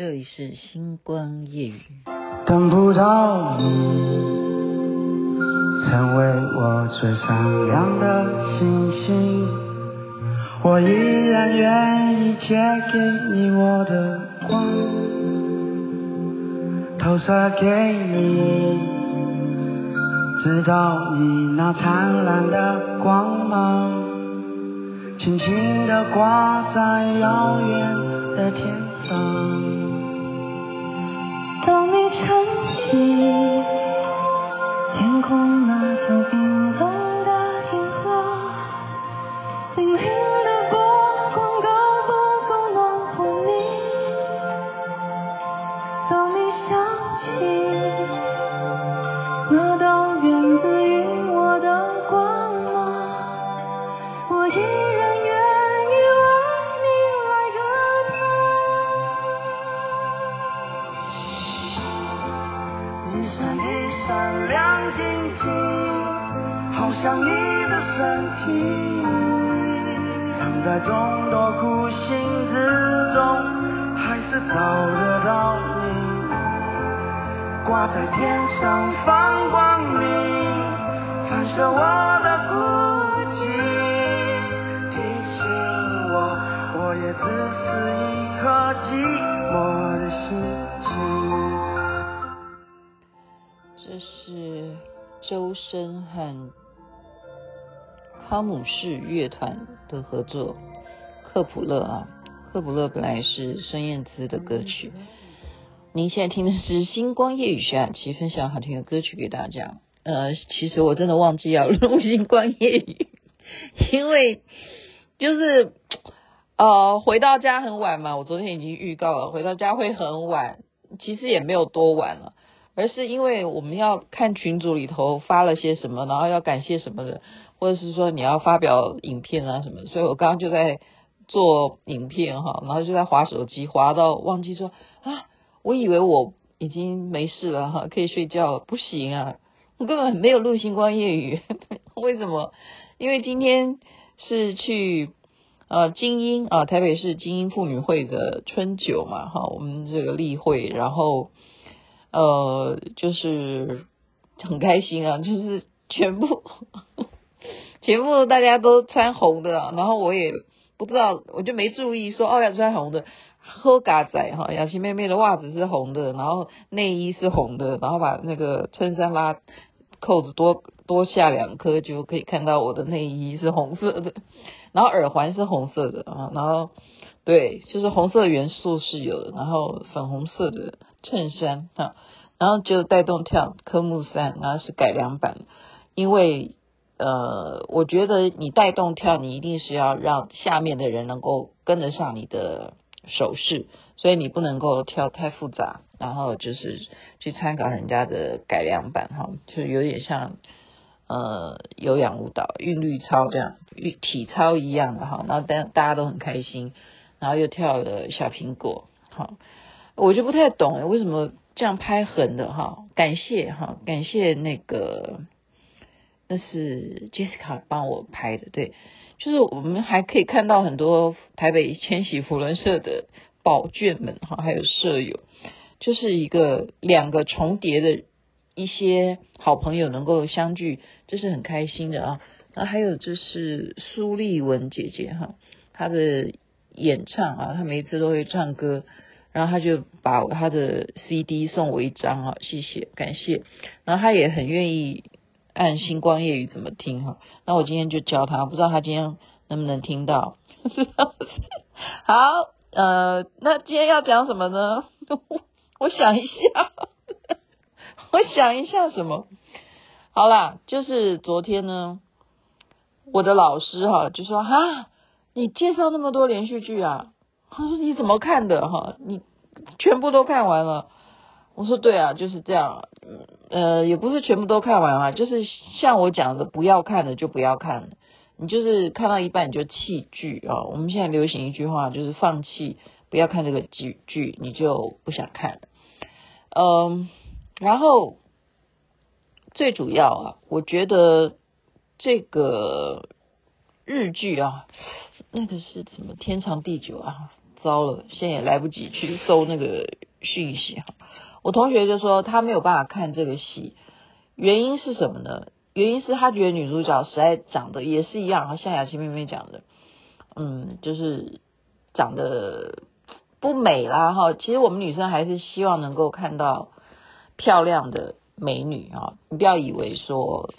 这里是星光夜语。等不到你，成为我最闪亮的星星，我依然愿意借给你我的光，投射给你，直到你那灿烂的光芒，轻轻地挂在遥远的天上。一闪一闪亮晶晶，好像你的身体，藏在众多孤星之中，还是找得到你。挂在天上放光明，反射我的孤寂，提醒我，我也只是一颗寂这是周深和康姆士乐团的合作，《克普勒》啊，《克普勒》本来是孙燕姿的歌曲。您现在听的是《星光夜雨》徐雅琪分享好听的歌曲给大家。呃，其实我真的忘记要录《星光夜雨》，因为就是呃回到家很晚嘛，我昨天已经预告了，回到家会很晚，其实也没有多晚了。而是因为我们要看群组里头发了些什么，然后要感谢什么的，或者是说你要发表影片啊什么，所以我刚刚就在做影片哈，然后就在划手机，划到忘记说啊，我以为我已经没事了哈，可以睡觉了，不行啊，我根本没有录星光夜语，为什么？因为今天是去呃精英啊，台北市精英妇女会的春酒嘛哈，我们这个例会，然后。呃，就是很开心啊，就是全部全部大家都穿红的，然后我也不知道，我就没注意说哦要穿红的，喝嘎仔哈，雅琪妹妹的袜子是红的，然后内衣是红的，然后把那个衬衫拉扣子多多下两颗，就可以看到我的内衣是红色的，然后耳环是红色的啊，然后。对，就是红色元素是有的，然后粉红色的衬衫哈，然后就带动跳科目三，然后是改良版，因为呃，我觉得你带动跳，你一定是要让下面的人能够跟得上你的手势，所以你不能够跳太复杂，然后就是去参考人家的改良版哈，就有点像呃有氧舞蹈、韵律操这样，体操一样的哈，然后大大家都很开心。然后又跳了小苹果，好，我就不太懂为什么这样拍横的哈？感谢哈，感谢那个那是 Jessica 帮我拍的，对，就是我们还可以看到很多台北千禧福轮社的宝眷们哈，还有舍友，就是一个两个重叠的一些好朋友能够相聚，这是很开心的啊。那还有就是苏丽文姐姐哈，她的。演唱啊，她每一次都会唱歌，然后他就把他的 CD 送我一张啊，谢谢，感谢。然后他也很愿意按星光夜语怎么听哈，那我今天就教他，不知道他今天能不能听到。好，呃，那今天要讲什么呢？我想一下，我想一下什么？好啦，就是昨天呢，我的老师哈就说哈。你介绍那么多连续剧啊？他说你怎么看的哈？你全部都看完了？我说对啊，就是这样。呃，也不是全部都看完啊，就是像我讲的，不要看的就不要看。你就是看到一半你就弃剧啊。我们现在流行一句话，就是放弃，不要看这个剧剧，你就不想看。嗯，然后最主要啊，我觉得这个日剧啊。那个是什么天长地久啊？糟了，现在也来不及去搜那个讯息哈。我同学就说他没有办法看这个戏，原因是什么呢？原因是他觉得女主角实在长得也是一样，像雅琪妹妹讲的，嗯，就是长得不美啦哈。其实我们女生还是希望能够看到漂亮的美女啊，你不要以为说，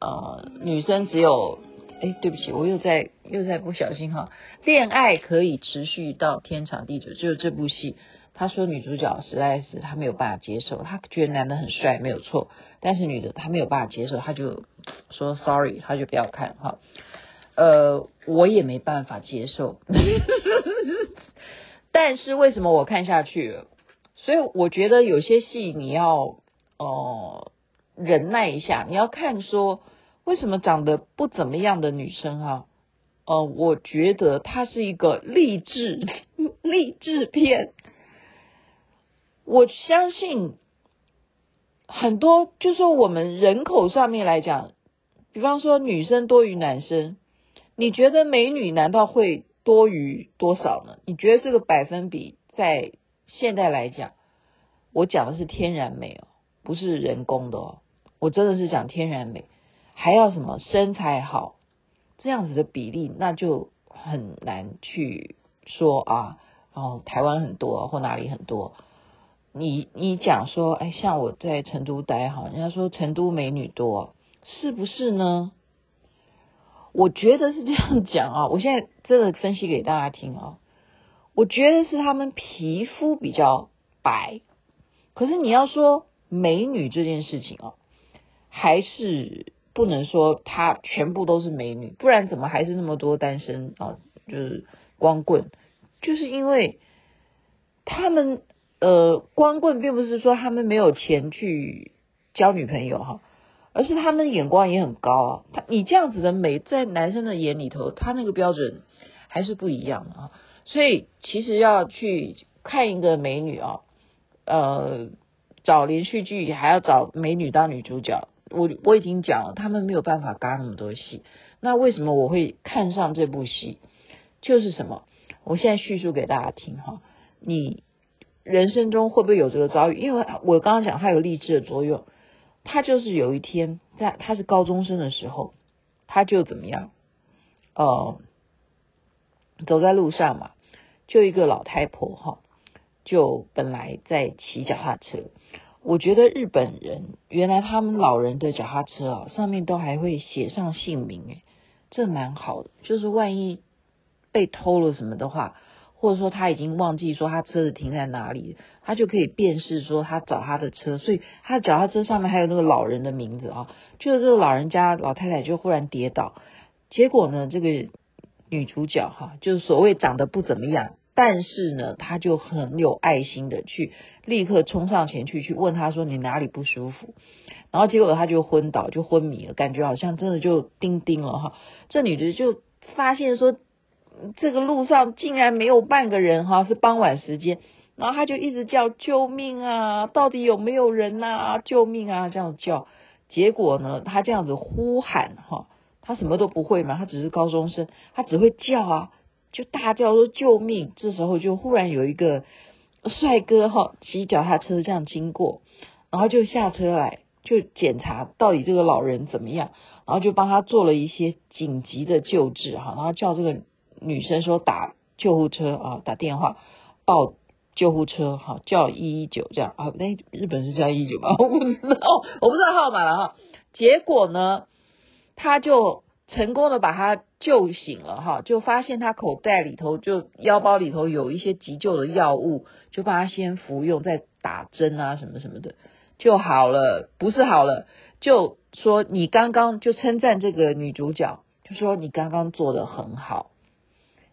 呃，女生只有。哎，对不起，我又在又在不小心哈。恋爱可以持续到天长地久，就是这部戏。他说女主角实在是他没有办法接受，他觉得男的很帅没有错，但是女的他没有办法接受，他就说 sorry，他就不要看哈。呃，我也没办法接受，但是为什么我看下去？所以我觉得有些戏你要哦、忍耐一下，你要看说。为什么长得不怎么样的女生哈？呃，我觉得她是一个励志 励志片。我相信很多，就说我们人口上面来讲，比方说女生多于男生，你觉得美女难道会多于多少呢？你觉得这个百分比在现在来讲，我讲的是天然美哦，不是人工的哦，我真的是讲天然美。还要什么身材好，这样子的比例，那就很难去说啊。哦，台湾很多或哪里很多，你你讲说，哎，像我在成都待哈，人家说成都美女多，是不是呢？我觉得是这样讲啊。我现在真的分析给大家听啊。我觉得是他们皮肤比较白，可是你要说美女这件事情啊，还是。不能说她全部都是美女，不然怎么还是那么多单身啊？就是光棍，就是因为他们呃光棍，并不是说他们没有钱去交女朋友哈，而是他们眼光也很高啊。他你这样子的美，在男生的眼里头，他那个标准还是不一样的啊。所以其实要去看一个美女啊，呃，找连续剧还要找美女当女主角。我我已经讲了，他们没有办法嘎那么多戏。那为什么我会看上这部戏？就是什么？我现在叙述给大家听哈。你人生中会不会有这个遭遇？因为我刚刚讲它有励志的作用。他就是有一天在他是高中生的时候，他就怎么样？呃，走在路上嘛，就一个老太婆哈，就本来在骑脚踏车。我觉得日本人原来他们老人的脚踏车啊，上面都还会写上姓名，诶，这蛮好的。就是万一被偷了什么的话，或者说他已经忘记说他车子停在哪里，他就可以辨识说他找他的车，所以他脚踏车上面还有那个老人的名字啊。就是这个老人家老太太就忽然跌倒，结果呢，这个女主角哈，就是所谓长得不怎么样。但是呢，他就很有爱心的去立刻冲上前去，去问他说，你哪里不舒服？然后结果他就昏倒，就昏迷了，感觉好像真的就叮叮了哈。这女的就发现说，这个路上竟然没有半个人哈，是傍晚时间，然后他就一直叫救命啊，到底有没有人呐？救命啊，这样叫。结果呢，他这样子呼喊哈，他什么都不会嘛，他只是高中生，他只会叫啊。就大叫说救命！这时候就忽然有一个帅哥哈骑脚踏车这样经过，然后就下车来就检查到底这个老人怎么样，然后就帮他做了一些紧急的救治哈，然后叫这个女生说打救护车啊，打电话报救护车哈，叫一一九这样啊，那日本是叫一一九吗？我不知道，我不知道号码了哈。结果呢，他就。成功的把他救醒了哈，就发现他口袋里头就腰包里头有一些急救的药物，就帮他先服用，再打针啊什么什么的就好了，不是好了，就说你刚刚就称赞这个女主角，就说你刚刚做的很好，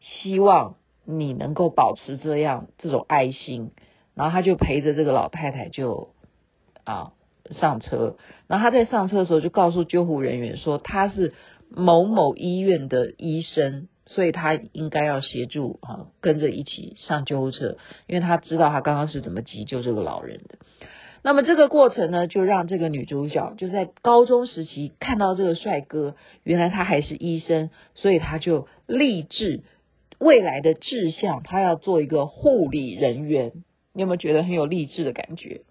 希望你能够保持这样这种爱心，然后他就陪着这个老太太就啊上车，然后他在上车的时候就告诉救护人员说他是。某某医院的医生，所以他应该要协助啊，跟着一起上救护车，因为他知道他刚刚是怎么急救这个老人的。那么这个过程呢，就让这个女主角就在高中时期看到这个帅哥，原来他还是医生，所以他就立志未来的志向，他要做一个护理人员。你有没有觉得很有励志的感觉？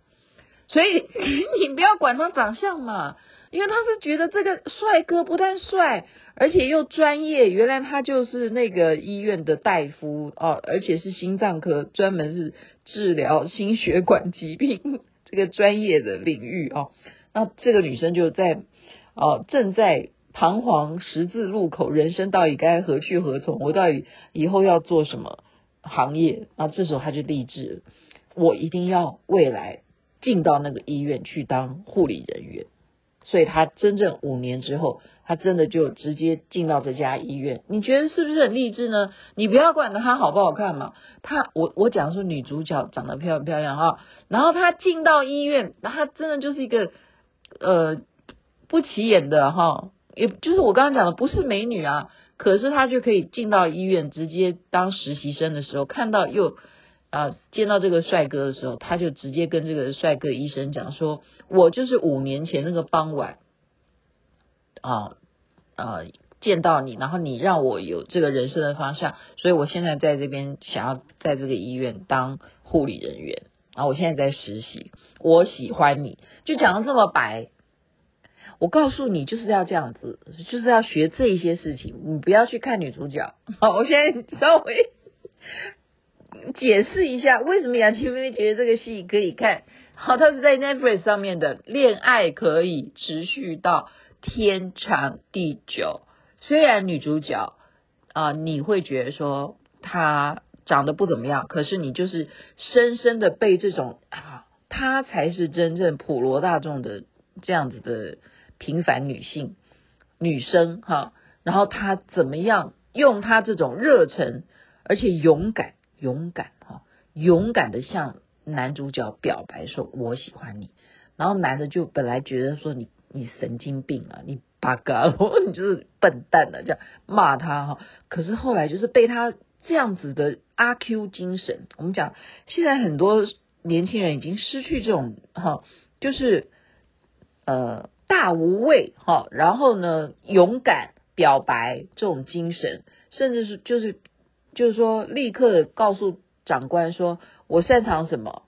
所以 你不要管他长相嘛，因为他是觉得这个帅哥不但帅，而且又专业。原来他就是那个医院的大夫哦，而且是心脏科，专门是治疗心血管疾病 这个专业的领域哦。那这个女生就在哦，正在彷徨十字路口，人生到底该何去何从？我到底以后要做什么行业？那这时候他就励志。我一定要未来进到那个医院去当护理人员，所以他真正五年之后，他真的就直接进到这家医院。你觉得是不是很励志呢？你不要管他好不好看嘛，他我我讲的是女主角长得漂不漂亮啊，然后他进到医院，那他真的就是一个呃不起眼的哈，也就是我刚刚讲的不是美女啊，可是他就可以进到医院直接当实习生的时候，看到又。啊，见到这个帅哥的时候，他就直接跟这个帅哥医生讲说：“我就是五年前那个傍晚，啊啊见到你，然后你让我有这个人生的方向，所以我现在在这边想要在这个医院当护理人员，然后我现在在实习，我喜欢你，就讲得这么白。我告诉你，就是要这样子，就是要学这些事情，你不要去看女主角。好，我现在稍微。”解释一下，为什么雅琪妹觉得这个戏可以看？好，它是在 Netflix 上面的，恋爱可以持续到天长地久。虽然女主角啊、你会觉得说她长得不怎么样，可是你就是深深的被这种啊，她才是真正普罗大众的这样子的平凡女性女生哈。然后她怎么样用她这种热忱，而且勇敢。勇敢哈，勇敢的向男主角表白说：“我喜欢你。”然后男的就本来觉得说你：“你神经病啊，你八嘎，你就是笨蛋啊，这样骂他哈。”可是后来就是被他这样子的阿 Q 精神，我们讲现在很多年轻人已经失去这种哈，就是呃大无畏哈，然后呢勇敢表白这种精神，甚至是就是。就是说，立刻告诉长官说：“我擅长什么，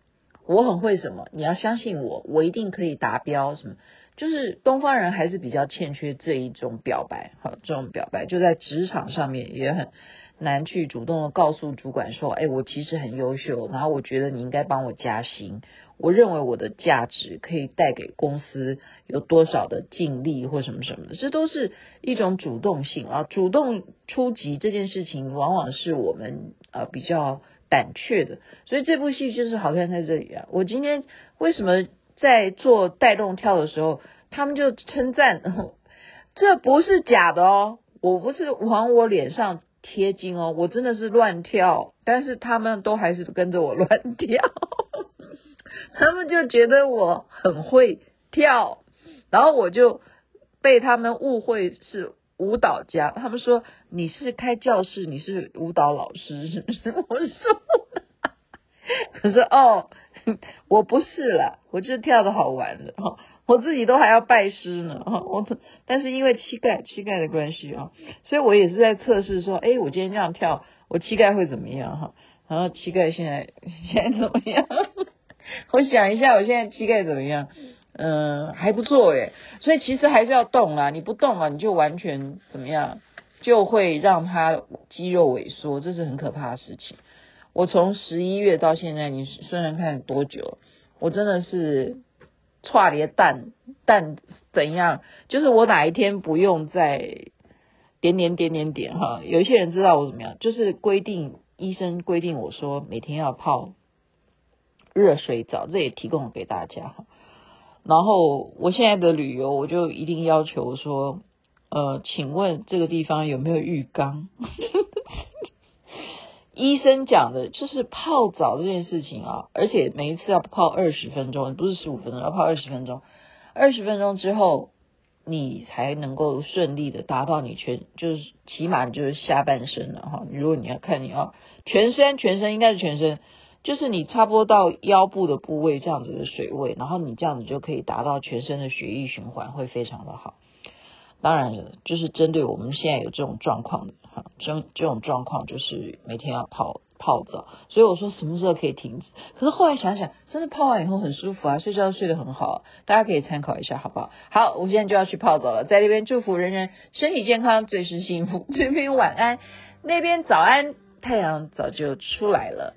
我很会什么，你要相信我，我一定可以达标。”什么？就是东方人还是比较欠缺这一种表白，哈，这种表白就在职场上面也很。难去主动的告诉主管说，哎，我其实很优秀，然后我觉得你应该帮我加薪。我认为我的价值可以带给公司有多少的净利或什么什么的，这都是一种主动性啊。主动出击这件事情，往往是我们呃比较胆怯的。所以这部戏就是好看在这里啊。我今天为什么在做带动跳的时候，他们就称赞，这不是假的哦，我不是往我脸上。贴金哦，我真的是乱跳，但是他们都还是跟着我乱跳，他们就觉得我很会跳，然后我就被他们误会是舞蹈家，他们说你是开教室，你是舞蹈老师是不是？我说，可是哦，我不是啦，我就是跳的好玩的哈。我自己都还要拜师呢，哈，我但是因为膝盖膝盖的关系啊，所以我也是在测试说，哎，我今天这样跳，我膝盖会怎么样哈？然后膝盖现在 现在怎么样？我想一下，我现在膝盖怎么样？嗯，还不错诶。所以其实还是要动啊，你不动啊，你就完全怎么样，就会让它肌肉萎缩，这是很可怕的事情。我从十一月到现在，你算算看多久？我真的是。剉咧蛋蛋怎样？就是我哪一天不用再点点点点点哈？有一些人知道我怎么样？就是规定医生规定我说每天要泡热水澡，这也提供给大家。然后我现在的旅游，我就一定要求说，呃，请问这个地方有没有浴缸？医生讲的就是泡澡这件事情啊，而且每一次要泡二十分钟，不是十五分钟，要泡二十分钟。二十分钟之后，你才能够顺利的达到你全，就是起码就是下半身了哈。如果你要看你要全身，全身应该是全身，就是你差不多到腰部的部位这样子的水位，然后你这样子就可以达到全身的血液循环会非常的好。当然，就是针对我们现在有这种状况的。哈，这种这种状况就是每天要泡泡澡，所以我说什么时候可以停止？可是后来想想，真的泡完以后很舒服啊，睡觉睡得很好，大家可以参考一下，好不好？好，我现在就要去泡澡了，在这边祝福人人身体健康，最是幸福。这边晚安，那边早安，太阳早就出来了。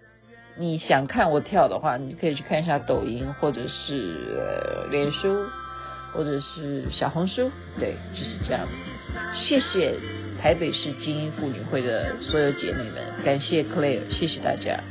你想看我跳的话，你可以去看一下抖音，或者是呃脸书，或者是小红书，对，就是这样子。谢谢台北市精英妇女会的所有姐妹们，感谢 Claire，谢谢大家。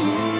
you.